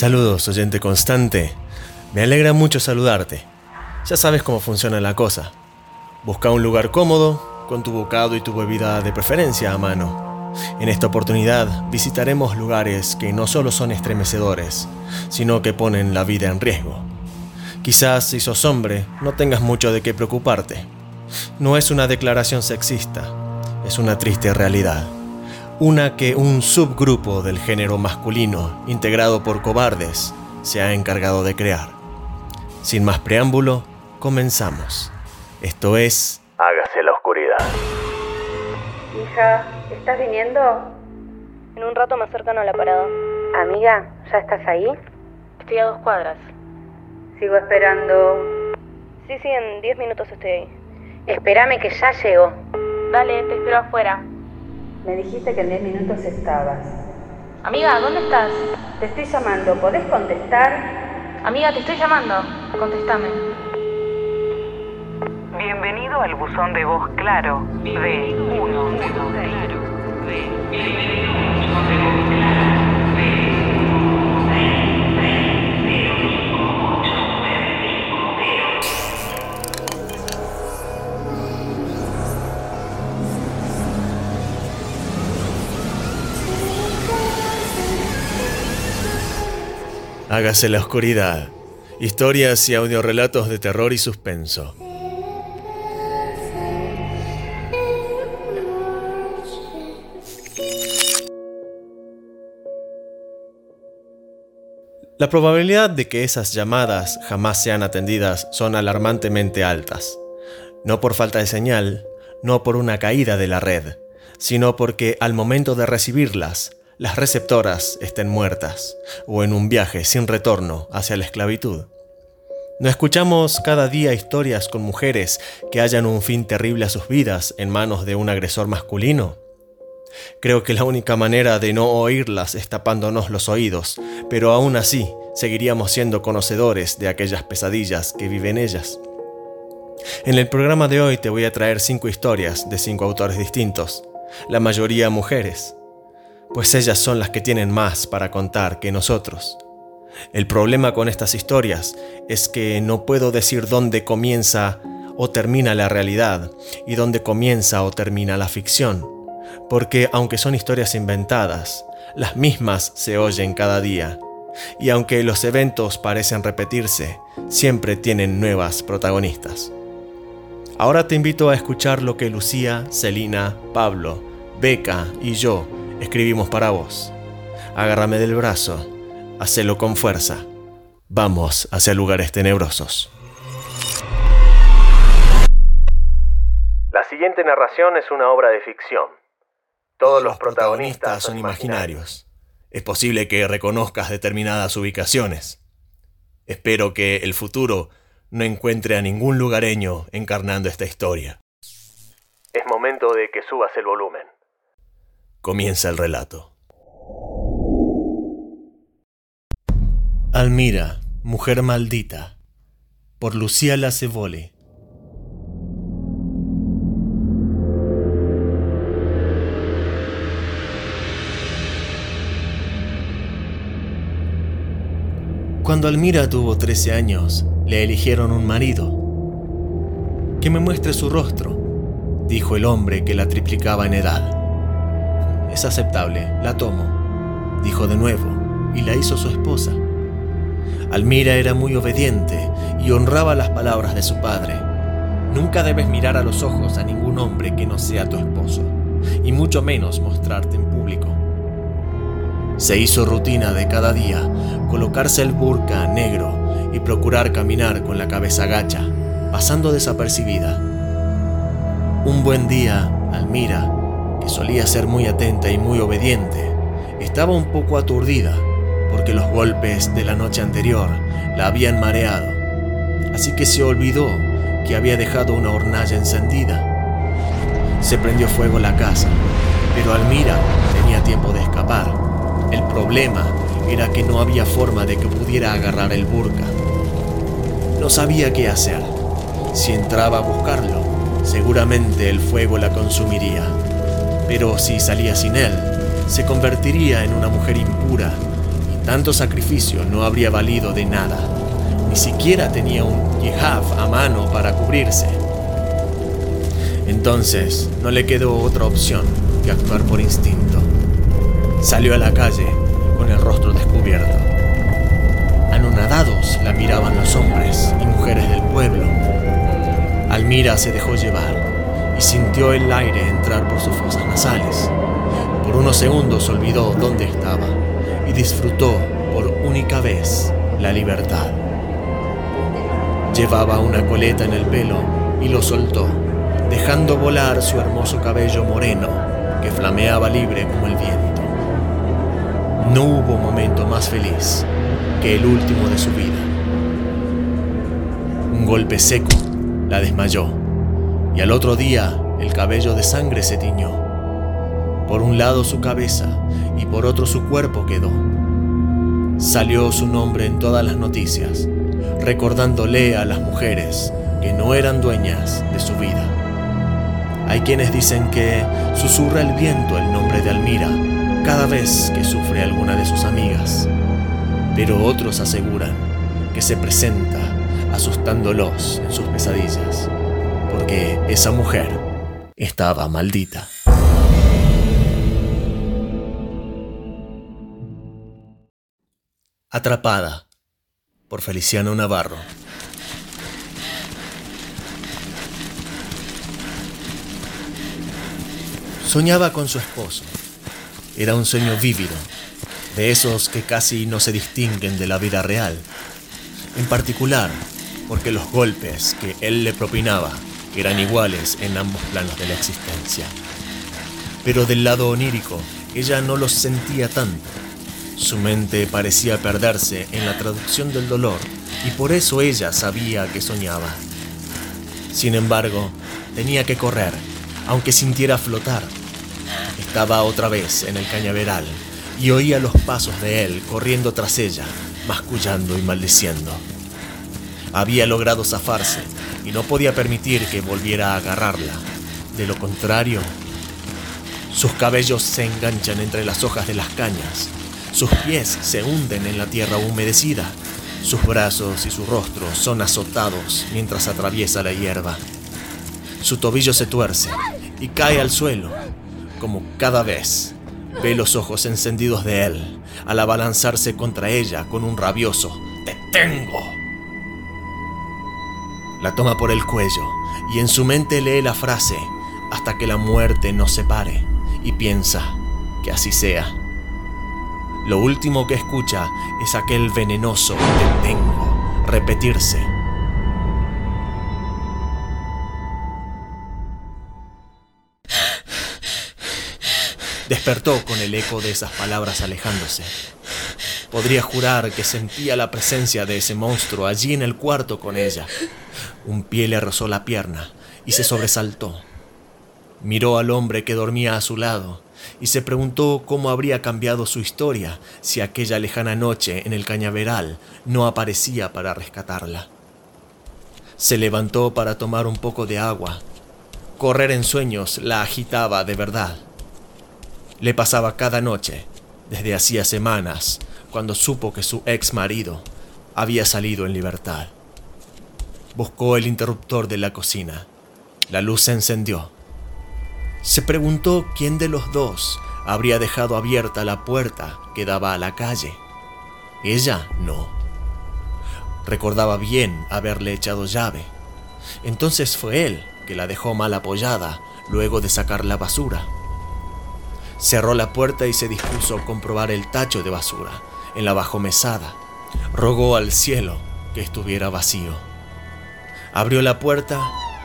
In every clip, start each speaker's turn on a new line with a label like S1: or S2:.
S1: Saludos, oyente constante. Me alegra mucho saludarte. Ya sabes cómo funciona la cosa. Busca un lugar cómodo, con tu bocado y tu bebida de preferencia a mano. En esta oportunidad visitaremos lugares que no solo son estremecedores, sino que ponen la vida en riesgo. Quizás si sos hombre no tengas mucho de qué preocuparte. No es una declaración sexista, es una triste realidad. Una que un subgrupo del género masculino, integrado por cobardes, se ha encargado de crear. Sin más preámbulo, comenzamos. Esto es...
S2: Hágase la oscuridad.
S3: Hija, ¿estás viniendo?
S4: En un rato más cercano a la parada.
S3: Amiga, ¿ya estás ahí?
S4: Estoy a dos cuadras.
S3: Sigo esperando.
S4: Sí, sí, en diez minutos estoy ahí.
S3: Espérame que ya llego.
S4: Dale, te espero afuera.
S3: Me dijiste que en 10 minutos estabas.
S4: Amiga, ¿dónde estás?
S3: Te estoy llamando, ¿podés contestar?
S4: Amiga, te estoy llamando. Contéstame.
S5: Bienvenido al buzón de voz claro de 1.
S1: Hágase la oscuridad. Historias y audiorelatos de terror y suspenso. La probabilidad de que esas llamadas jamás sean atendidas son alarmantemente altas. No por falta de señal, no por una caída de la red, sino porque al momento de recibirlas, las receptoras estén muertas o en un viaje sin retorno hacia la esclavitud. ¿No escuchamos cada día historias con mujeres que hayan un fin terrible a sus vidas en manos de un agresor masculino? Creo que la única manera de no oírlas es tapándonos los oídos, pero aún así seguiríamos siendo conocedores de aquellas pesadillas que viven ellas. En el programa de hoy te voy a traer cinco historias de cinco autores distintos, la mayoría mujeres, pues ellas son las que tienen más para contar que nosotros. El problema con estas historias es que no puedo decir dónde comienza o termina la realidad y dónde comienza o termina la ficción, porque aunque son historias inventadas, las mismas se oyen cada día, y aunque los eventos parecen repetirse, siempre tienen nuevas protagonistas. Ahora te invito a escuchar lo que Lucía, Celina, Pablo, Beca y yo escribimos para vos. Agárrame del brazo, hacelo con fuerza. Vamos hacia lugares tenebrosos.
S2: La siguiente narración es una obra de ficción. Todos los protagonistas son imaginarios.
S1: Es posible que reconozcas determinadas ubicaciones. Espero que el futuro no encuentre a ningún lugareño encarnando esta historia.
S2: Es momento de que subas el volumen.
S1: Comienza el relato. Almira, mujer maldita, por Lucía Lacevole. Cuando Almira tuvo 13 años, le eligieron un marido. Que me muestre su rostro, dijo el hombre que la triplicaba en edad. Es aceptable, la tomo, dijo de nuevo, y la hizo su esposa. Almira era muy obediente y honraba las palabras de su padre. Nunca debes mirar a los ojos a ningún hombre que no sea tu esposo, y mucho menos mostrarte en público. Se hizo rutina de cada día colocarse el burka negro y procurar caminar con la cabeza gacha, pasando desapercibida. Un buen día, Almira, solía ser muy atenta y muy obediente, estaba un poco aturdida porque los golpes de la noche anterior la habían mareado, así que se olvidó que había dejado una hornalla encendida. Se prendió fuego la casa, pero Almira tenía tiempo de escapar. El problema era que no había forma de que pudiera agarrar el burka. No sabía qué hacer. Si entraba a buscarlo, seguramente el fuego la consumiría. Pero si salía sin él, se convertiría en una mujer impura y Tanto sacrificio no habría valido de nada. Ni siquiera tenía un yihaf a mano para cubrirse. Entonces no le quedó otra opción que actuar por instinto. Salió a la calle con el rostro descubierto. Anonadados la miraban los hombres y mujeres del pueblo. Almira se dejó llevar sintió el aire entrar por sus fosas nasales. Por unos segundos olvidó dónde estaba y disfrutó por única vez la libertad. Llevaba una coleta en el pelo y lo soltó, dejando volar su hermoso cabello moreno que flameaba libre como el viento. No hubo momento más feliz que el último de su vida. Un golpe seco la desmayó y al otro día el cabello de sangre se tiñó. Por un lado su cabeza y por otro su cuerpo quedó. Salió su nombre en todas las noticias, recordándole a las mujeres que no eran dueñas de su vida. Hay quienes dicen que susurra el viento el nombre de Almira cada vez que sufre alguna de sus amigas, pero otros aseguran que se presenta asustándolos en sus pesadillas, porque esa mujer estaba maldita. Atrapada por Feliciano Navarro. Soñaba con su esposo. Era un sueño vívido, de esos que casi no se distinguen de la vida real. En particular, porque los golpes que él le propinaba eran iguales en ambos planos de la existencia. Pero del lado onírico, ella no los sentía tanto. Su mente parecía perderse en la traducción del dolor y por eso ella sabía que soñaba. Sin embargo, tenía que correr, aunque sintiera flotar. Estaba otra vez en el cañaveral y oía los pasos de él corriendo tras ella, mascullando y maldiciendo. Había logrado zafarse y no podía permitir que volviera a agarrarla. De lo contrario, sus cabellos se enganchan entre las hojas de las cañas, sus pies se hunden en la tierra humedecida, sus brazos y su rostro son azotados mientras atraviesa la hierba. Su tobillo se tuerce y cae al suelo, como cada vez ve los ojos encendidos de él al abalanzarse contra ella con un rabioso ¡Te tengo! La toma por el cuello y en su mente lee la frase hasta que la muerte nos separe y piensa que así sea. Lo último que escucha es aquel venenoso te tengo repetirse. Despertó con el eco de esas palabras alejándose. Podría jurar que sentía la presencia de ese monstruo allí en el cuarto con ella. Un pie le rozó la pierna y se sobresaltó. Miró al hombre que dormía a su lado y se preguntó cómo habría cambiado su historia si aquella lejana noche en el cañaveral no aparecía para rescatarla. Se levantó para tomar un poco de agua. Correr en sueños la agitaba de verdad. Le pasaba cada noche, desde hacía semanas, cuando supo que su ex marido había salido en libertad. Buscó el interruptor de la cocina. La luz se encendió. Se preguntó quién de los dos habría dejado abierta la puerta que daba a la calle. Ella no. Recordaba bien haberle echado llave. Entonces fue él que la dejó mal apoyada luego de sacar la basura. Cerró la puerta y se dispuso a comprobar el tacho de basura en la bajomesada. Rogó al cielo que estuviera vacío. Abrió la puerta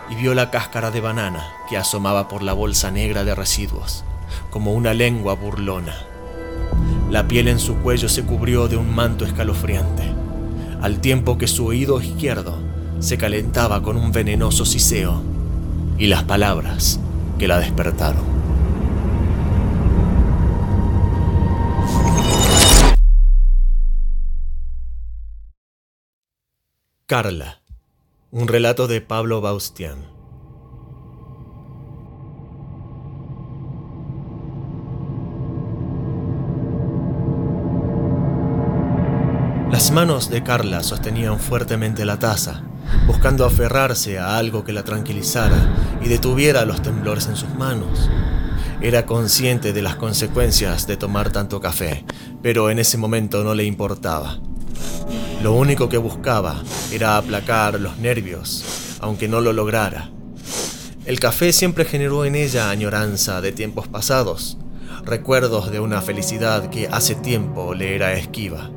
S1: y vio la cáscara de banana que asomaba por la bolsa negra de residuos, como una lengua burlona. La piel en su cuello se cubrió de un manto escalofriante, al tiempo que su oído izquierdo se calentaba con un venenoso siseo y las palabras que la despertaron. Carla, un relato de Pablo Baustian. Las manos de Carla sostenían fuertemente la taza, buscando aferrarse a algo que la tranquilizara y detuviera los temblores en sus manos. Era consciente de las consecuencias de tomar tanto café, pero en ese momento no le importaba. Lo único que buscaba era aplacar los nervios, aunque no lo lograra. El café siempre generó en ella añoranza de tiempos pasados, recuerdos de una felicidad que hace tiempo le era esquiva.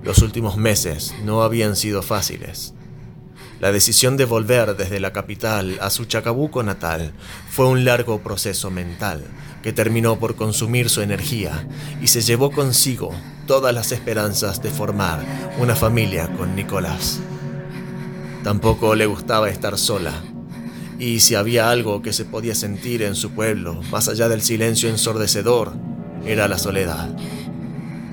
S1: Los últimos meses no habían sido fáciles. La decisión de volver desde la capital a su Chacabuco natal fue un largo proceso mental que terminó por consumir su energía y se llevó consigo todas las esperanzas de formar una familia con Nicolás. Tampoco le gustaba estar sola, y si había algo que se podía sentir en su pueblo, más allá del silencio ensordecedor, era la soledad.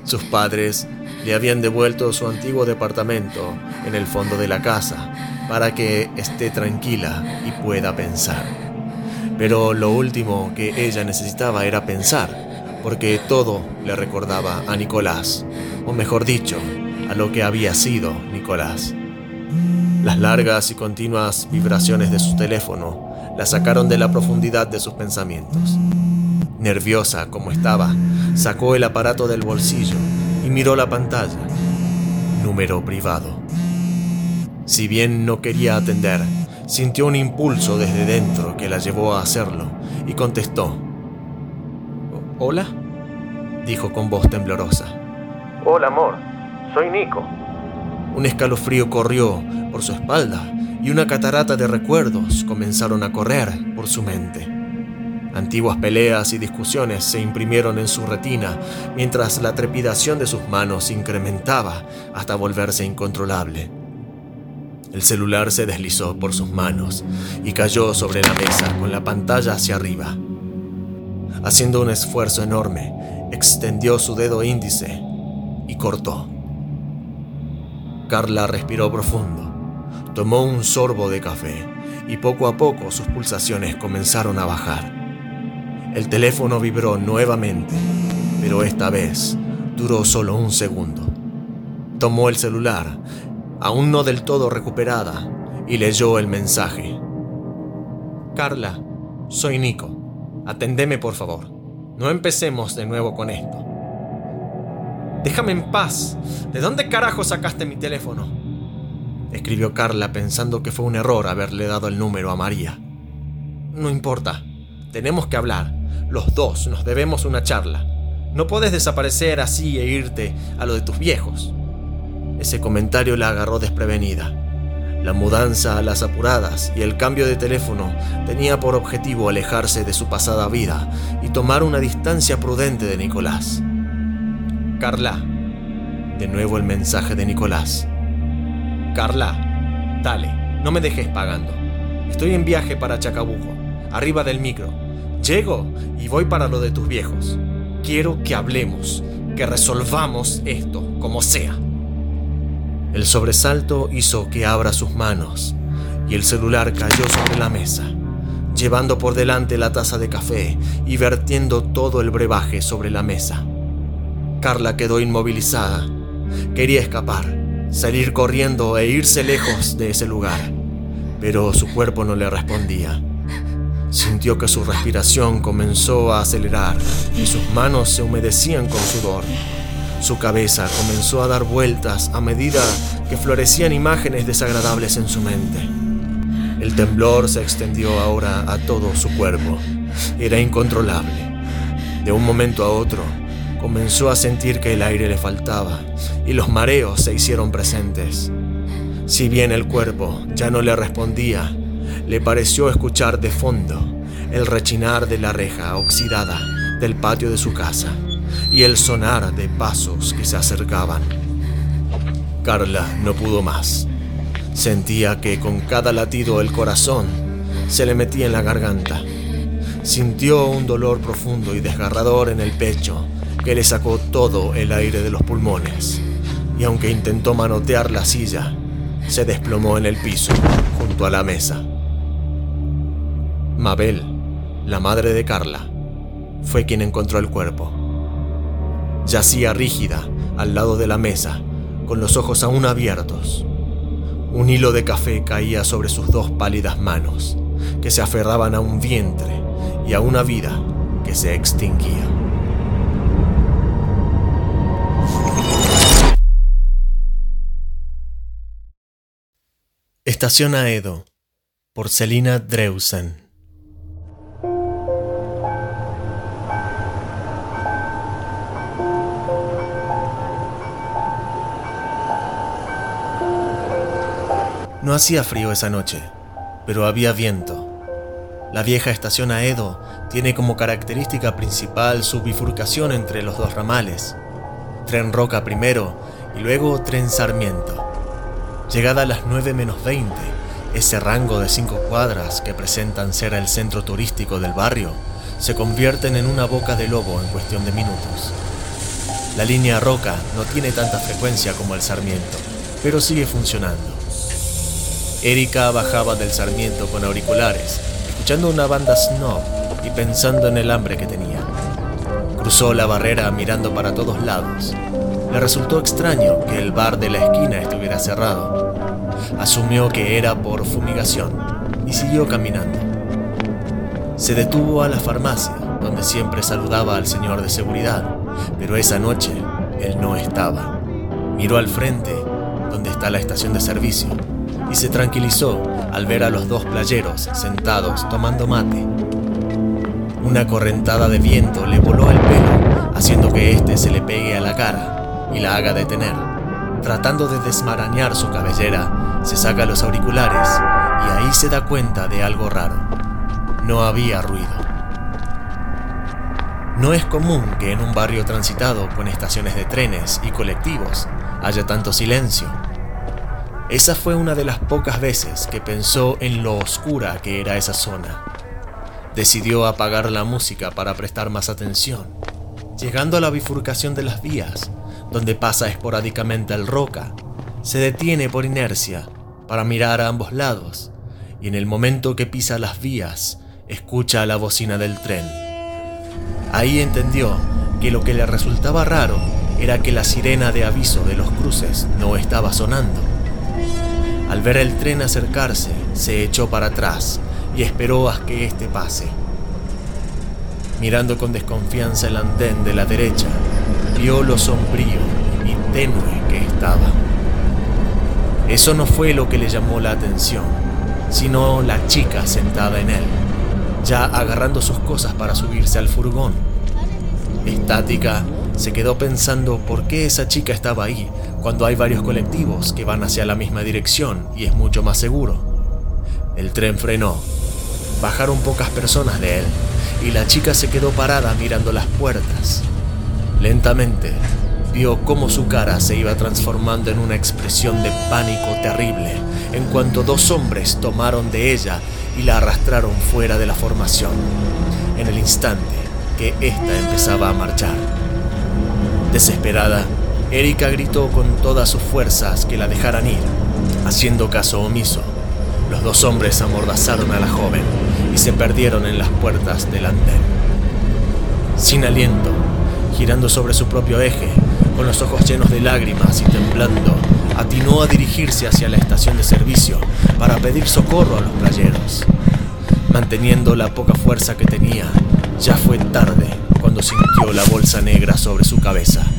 S1: Sus padres le habían devuelto su antiguo departamento en el fondo de la casa para que esté tranquila y pueda pensar. Pero lo último que ella necesitaba era pensar, porque todo le recordaba a Nicolás, o mejor dicho, a lo que había sido Nicolás. Las largas y continuas vibraciones de su teléfono la sacaron de la profundidad de sus pensamientos. Nerviosa como estaba, sacó el aparato del bolsillo y miró la pantalla. Número privado. Si bien no quería atender, sintió un impulso desde dentro que la llevó a hacerlo y contestó. ¿Hola? dijo con voz temblorosa.
S2: Hola, amor. Soy Nico.
S1: Un escalofrío corrió por su espalda y una catarata de recuerdos comenzaron a correr por su mente. Antiguas peleas y discusiones se imprimieron en su retina mientras la trepidación de sus manos incrementaba hasta volverse incontrolable. El celular se deslizó por sus manos y cayó sobre la mesa con la pantalla hacia arriba. Haciendo un esfuerzo enorme, extendió su dedo índice y cortó. Carla respiró profundo, tomó un sorbo de café y poco a poco sus pulsaciones comenzaron a bajar. El teléfono vibró nuevamente, pero esta vez duró solo un segundo. Tomó el celular, aún no del todo recuperada, y leyó el mensaje. Carla, soy Nico. Atendeme por favor. No empecemos de nuevo con esto. Déjame en paz. ¿De dónde carajo sacaste mi teléfono? Escribió Carla pensando que fue un error haberle dado el número a María. No importa. Tenemos que hablar. Los dos nos debemos una charla. No puedes desaparecer así e irte a lo de tus viejos. Ese comentario la agarró desprevenida. La mudanza a las apuradas y el cambio de teléfono tenía por objetivo alejarse de su pasada vida y tomar una distancia prudente de Nicolás. Carla. De nuevo el mensaje de Nicolás. Carla, dale, no me dejes pagando. Estoy en viaje para Chacabuco, arriba del micro. Llego y voy para lo de tus viejos. Quiero que hablemos, que resolvamos esto, como sea. El sobresalto hizo que abra sus manos y el celular cayó sobre la mesa, llevando por delante la taza de café y vertiendo todo el brebaje sobre la mesa. Carla quedó inmovilizada. Quería escapar, salir corriendo e irse lejos de ese lugar, pero su cuerpo no le respondía. Sintió que su respiración comenzó a acelerar y sus manos se humedecían con sudor. Su cabeza comenzó a dar vueltas a medida que florecían imágenes desagradables en su mente. El temblor se extendió ahora a todo su cuerpo. Era incontrolable. De un momento a otro, comenzó a sentir que el aire le faltaba y los mareos se hicieron presentes. Si bien el cuerpo ya no le respondía, le pareció escuchar de fondo el rechinar de la reja oxidada del patio de su casa y el sonar de pasos que se acercaban. Carla no pudo más. Sentía que con cada latido el corazón se le metía en la garganta. Sintió un dolor profundo y desgarrador en el pecho que le sacó todo el aire de los pulmones. Y aunque intentó manotear la silla, se desplomó en el piso junto a la mesa. Mabel, la madre de Carla, fue quien encontró el cuerpo. Yacía rígida al lado de la mesa, con los ojos aún abiertos. Un hilo de café caía sobre sus dos pálidas manos, que se aferraban a un vientre y a una vida que se extinguía. Estación Aedo, por Dreusen. No hacía frío esa noche, pero había viento. La vieja estación Aedo tiene como característica principal su bifurcación entre los dos ramales. Tren Roca primero y luego Tren Sarmiento. Llegada a las 9 menos 20, ese rango de cinco cuadras que presentan ser el centro turístico del barrio se convierten en una boca de lobo en cuestión de minutos. La línea Roca no tiene tanta frecuencia como el Sarmiento, pero sigue funcionando. Erika bajaba del Sarmiento con auriculares, escuchando una banda snob y pensando en el hambre que tenía. Cruzó la barrera mirando para todos lados. Le resultó extraño que el bar de la esquina estuviera cerrado. Asumió que era por fumigación y siguió caminando. Se detuvo a la farmacia, donde siempre saludaba al señor de seguridad, pero esa noche él no estaba. Miró al frente, donde está la estación de servicio, y se tranquilizó al ver a los dos playeros sentados tomando mate. Una correntada de viento le voló el pelo, haciendo que éste se le pegue a la cara y la haga detener. Tratando de desmarañar su cabellera, se saca los auriculares y ahí se da cuenta de algo raro. No había ruido. No es común que en un barrio transitado con estaciones de trenes y colectivos haya tanto silencio. Esa fue una de las pocas veces que pensó en lo oscura que era esa zona. Decidió apagar la música para prestar más atención. Llegando a la bifurcación de las vías, donde pasa esporádicamente el roca, se detiene por inercia para mirar a ambos lados y en el momento que pisa las vías, escucha la bocina del tren. Ahí entendió que lo que le resultaba raro era que la sirena de aviso de los cruces no estaba sonando. Al ver el tren acercarse, se echó para atrás y esperó a que éste pase. Mirando con desconfianza el andén de la derecha, vio lo sombrío y tenue que estaba. Eso no fue lo que le llamó la atención, sino la chica sentada en él, ya agarrando sus cosas para subirse al furgón. Estática, se quedó pensando por qué esa chica estaba ahí cuando hay varios colectivos que van hacia la misma dirección y es mucho más seguro. El tren frenó. Bajaron pocas personas de él y la chica se quedó parada mirando las puertas. Lentamente vio cómo su cara se iba transformando en una expresión de pánico terrible en cuanto dos hombres tomaron de ella y la arrastraron fuera de la formación, en el instante que ésta empezaba a marchar. Desesperada, Erika gritó con todas sus fuerzas que la dejaran ir. Haciendo caso omiso, los dos hombres amordazaron a la joven y se perdieron en las puertas del andén. Sin aliento, girando sobre su propio eje, con los ojos llenos de lágrimas y temblando, atinó a dirigirse hacia la estación de servicio para pedir socorro a los playeros. Manteniendo la poca fuerza que tenía, ya fue tarde cuando sintió la bolsa negra sobre su cabeza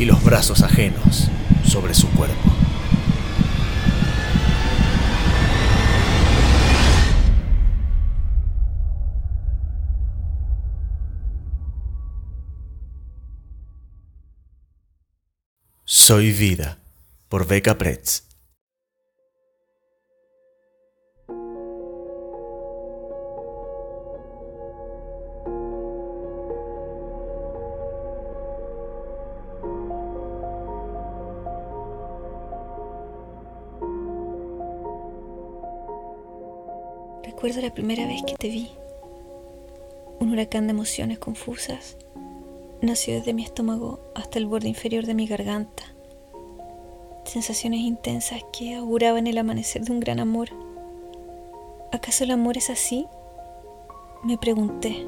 S1: y los brazos ajenos sobre su cuerpo. Soy Vida, por Beca Pretz.
S6: Recuerdo la primera vez que te vi. Un huracán de emociones confusas nació desde mi estómago hasta el borde inferior de mi garganta. Sensaciones intensas que auguraban el amanecer de un gran amor. ¿Acaso el amor es así? Me pregunté,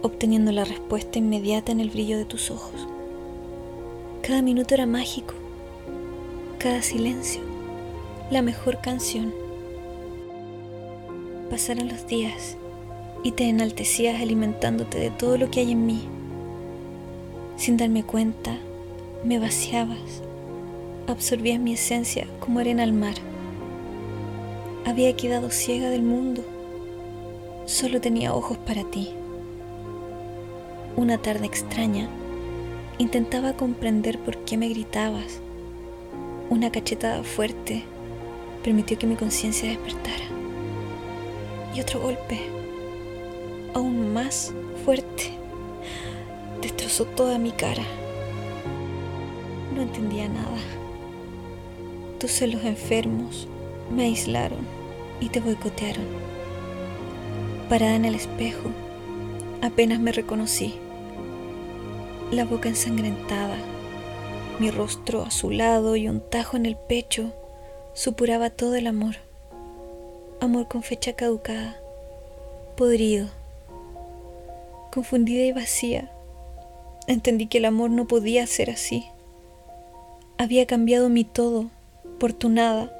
S6: obteniendo la respuesta inmediata en el brillo de tus ojos. Cada minuto era mágico, cada silencio la mejor canción. Pasaron los días y te enaltecías alimentándote de todo lo que hay en mí. Sin darme cuenta, me vaciabas, absorbías mi esencia como arena al mar. Había quedado ciega del mundo, solo tenía ojos para ti. Una tarde extraña, intentaba comprender por qué me gritabas. Una cachetada fuerte permitió que mi conciencia despertara. Y otro golpe, aún más fuerte, destrozó toda mi cara. No entendía nada. Tus celos enfermos me aislaron y te boicotearon. Parada en el espejo, apenas me reconocí. La boca ensangrentada, mi rostro azulado y un tajo en el pecho supuraba todo el amor. Amor con fecha caducada, podrido. Confundida y vacía, entendí que el amor no podía ser así. Había cambiado mi todo por tu nada,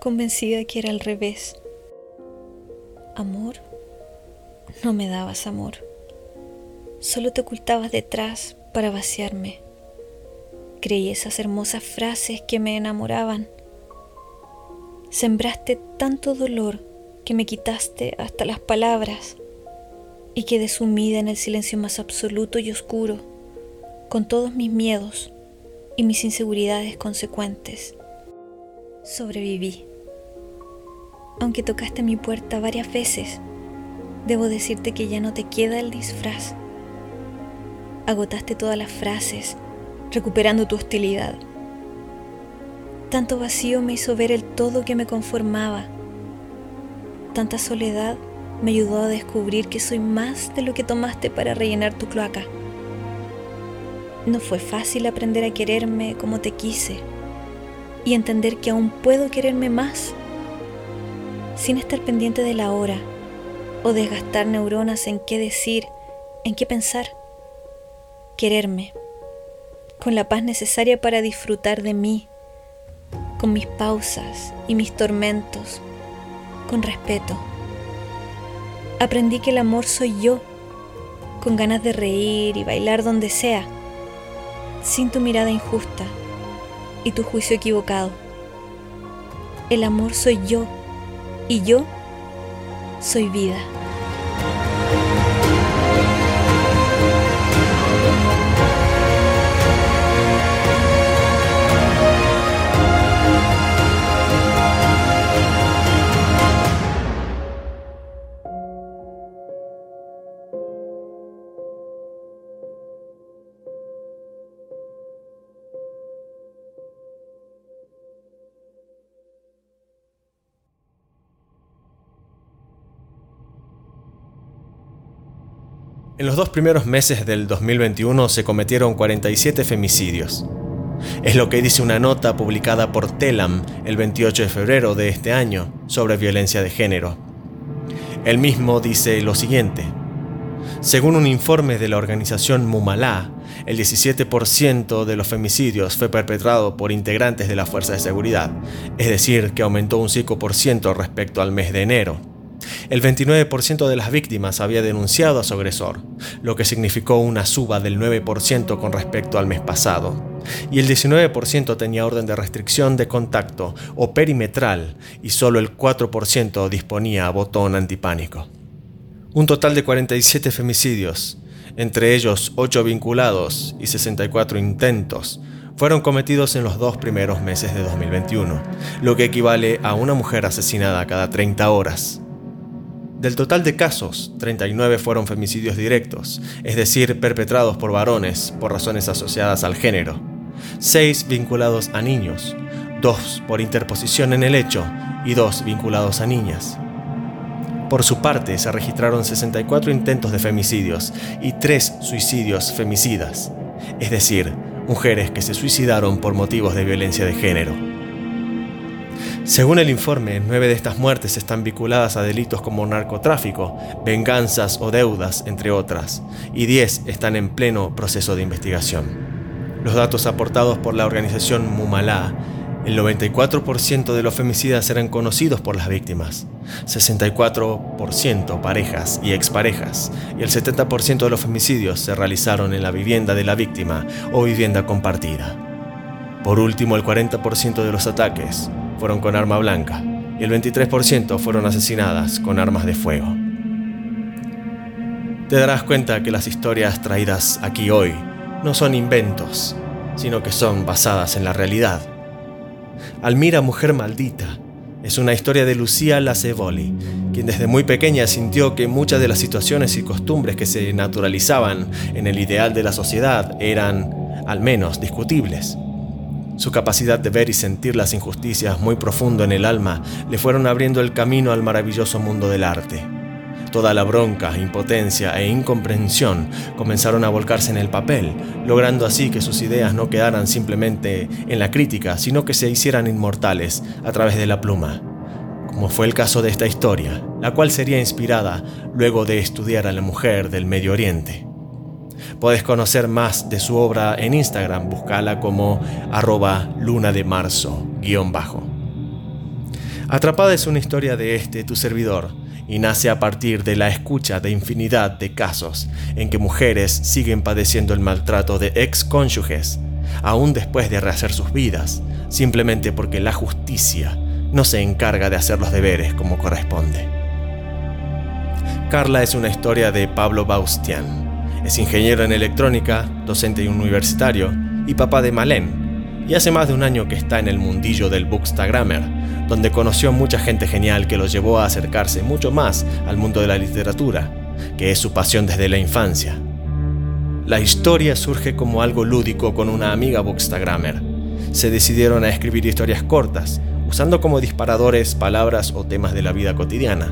S6: convencida que era al revés. Amor, no me dabas amor. Solo te ocultabas detrás para vaciarme. Creí esas hermosas frases que me enamoraban Sembraste tanto dolor que me quitaste hasta las palabras y quedé sumida en el silencio más absoluto y oscuro, con todos mis miedos y mis inseguridades consecuentes. Sobreviví. Aunque tocaste mi puerta varias veces, debo decirte que ya no te queda el disfraz. Agotaste todas las frases, recuperando tu hostilidad. Tanto vacío me hizo ver el todo que me conformaba. Tanta soledad me ayudó a descubrir que soy más de lo que tomaste para rellenar tu cloaca. No fue fácil aprender a quererme como te quise y entender que aún puedo quererme más sin estar pendiente de la hora o desgastar neuronas en qué decir, en qué pensar. Quererme, con la paz necesaria para disfrutar de mí con mis pausas y mis tormentos, con respeto. Aprendí que el amor soy yo, con ganas de reír y bailar donde sea, sin tu mirada injusta y tu juicio equivocado. El amor soy yo y yo soy vida.
S1: En los dos primeros meses del 2021 se cometieron 47 femicidios. Es lo que dice una nota publicada por Telam el 28 de febrero de este año sobre violencia de género. El mismo dice lo siguiente. Según un informe de la organización Mumalá, el 17% de los femicidios fue perpetrado por integrantes de la fuerza de seguridad, es decir, que aumentó un 5% respecto al mes de enero. El 29% de las víctimas había denunciado a su agresor, lo que significó una suba del 9% con respecto al mes pasado. Y el 19% tenía orden de restricción de contacto o perimetral y solo el 4% disponía a botón antipánico. Un total de 47 femicidios, entre ellos 8 vinculados y 64 intentos, fueron cometidos en los dos primeros meses de 2021, lo que equivale a una mujer asesinada cada 30 horas. Del total de casos, 39 fueron femicidios directos, es decir, perpetrados por varones por razones asociadas al género, 6 vinculados a niños, 2 por interposición en el hecho y 2 vinculados a niñas. Por su parte, se registraron 64 intentos de femicidios y 3 suicidios femicidas, es decir, mujeres que se suicidaron por motivos de violencia de género. Según el informe, nueve de estas muertes están vinculadas a delitos como narcotráfico, venganzas o deudas, entre otras, y diez están en pleno proceso de investigación. los datos aportados por la organización Mumalá, el 94% de los femicidas eran conocidos por las víctimas, 64% parejas y exparejas, y el 70% de los femicidios se realizaron en la vivienda de la víctima o vivienda compartida. Por último, el 40% de los ataques fueron con arma blanca y el 23% fueron asesinadas con armas de fuego. Te darás cuenta que las historias traídas aquí hoy no son inventos, sino que son basadas en la realidad Almira Mujer Maldita es una historia de Lucía Lacevoli, quien desde muy pequeña sintió que muchas de las situaciones y costumbres que se naturalizaban en el ideal de la sociedad eran, al menos, discutibles. Su capacidad de ver y sentir las injusticias muy profundo en el alma le fueron abriendo el camino al maravilloso mundo del arte. Toda la bronca, impotencia e incomprensión comenzaron a volcarse en el papel, logrando así que sus ideas no quedaran simplemente en la crítica, sino que se hicieran inmortales a través de la pluma, como fue el caso de esta historia, la cual sería inspirada luego de estudiar a la mujer del Medio Oriente. Puedes conocer más de su obra en Instagram, búscala como arroba luna de marzo, guion bajo. Atrapada es una historia de este, tu servidor, y nace a partir de la escucha de infinidad de casos en que mujeres siguen padeciendo el maltrato de ex cónyuges, aún después de rehacer sus vidas, simplemente porque la justicia no se encarga de hacer los deberes como corresponde. Carla es una historia de Pablo Baustian. Es ingeniero en electrónica, docente universitario y papá de Malén, y hace más de un año que está en el mundillo del bookstagrammer, donde conoció mucha gente genial que lo llevó a acercarse mucho más al mundo de la literatura, que es su pasión desde la infancia. La historia surge como algo lúdico con una amiga bookstagrammer. Se decidieron a escribir historias cortas, usando como disparadores palabras o temas de la vida cotidiana.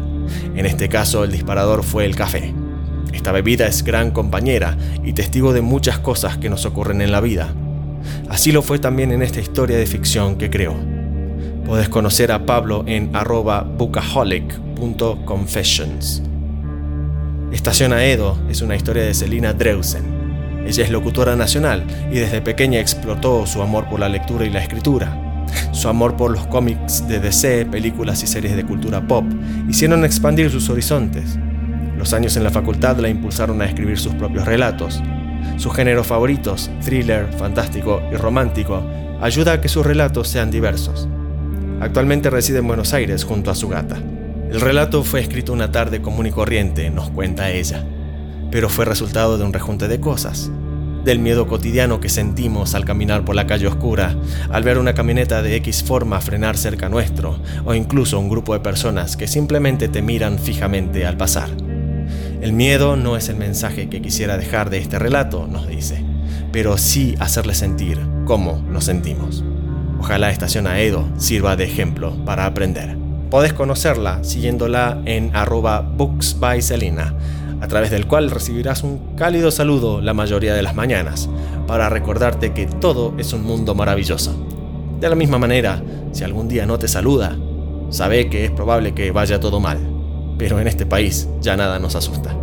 S1: En este caso, el disparador fue el café. Esta bebida es gran compañera y testigo de muchas cosas que nos ocurren en la vida. Así lo fue también en esta historia de ficción que creó. Puedes conocer a Pablo en arroba bookaholic.confessions. Estación Aedo es una historia de Selina Dreusen. Ella es locutora nacional y desde pequeña explotó su amor por la lectura y la escritura. Su amor por los cómics de DC, películas y series de cultura pop hicieron expandir sus horizontes. Los años en la facultad la impulsaron a escribir sus propios relatos. Sus géneros favoritos, thriller, fantástico y romántico, ayuda a que sus relatos sean diversos. Actualmente reside en Buenos Aires junto a su gata. El relato fue escrito una tarde común y corriente, nos cuenta ella, pero fue resultado de un rejunte de cosas. Del miedo cotidiano que sentimos al caminar por la calle oscura, al ver una camioneta de X forma frenar cerca nuestro, o incluso un grupo de personas que simplemente te miran fijamente al pasar. El miedo no es el mensaje que quisiera dejar de este relato, nos dice, pero sí hacerle sentir cómo nos sentimos. Ojalá Estación Aedo sirva de ejemplo para aprender. Podés conocerla siguiéndola en arroba books by Selina, a través del cual recibirás un cálido saludo la mayoría de las mañanas, para recordarte que todo es un mundo maravilloso. De la misma manera, si algún día no te saluda, sabe que es probable que vaya todo mal, pero en este país ya nada nos asusta.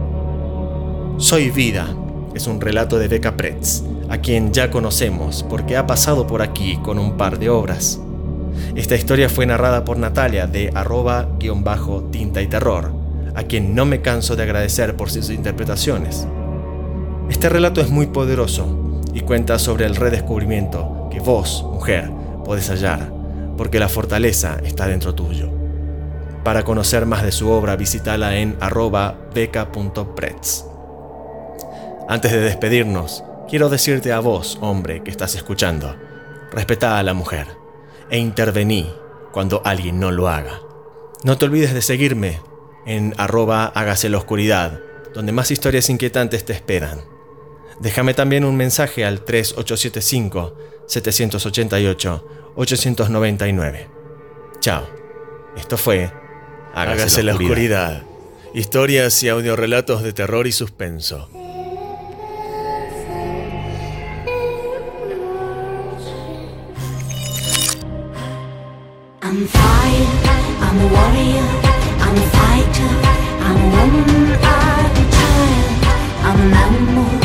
S1: Soy Vida es un relato de Becca Pretz, a quien ya conocemos porque ha pasado por aquí con un par de obras. Esta historia fue narrada por Natalia de arroba-tinta y terror, a quien no me canso de agradecer por sus interpretaciones. Este relato es muy poderoso y cuenta sobre el redescubrimiento que vos, mujer, podés hallar, porque la fortaleza está dentro tuyo. Para conocer más de su obra, visítala en arroba beca.pretz. Antes de despedirnos, quiero decirte a vos, hombre, que estás escuchando, respeta a la mujer e intervení cuando alguien no lo haga. No te olvides de seguirme en arroba hágase la oscuridad, donde más historias inquietantes te esperan. Déjame también un mensaje al 3885-788-899. Chao. Esto fue Hágase, la, oscuridad. Historias y audiorelatos de terror y suspenso. I'm fire, I'm a warrior, I'm a fighter, I'm a woman, I'm a child, I'm an animal,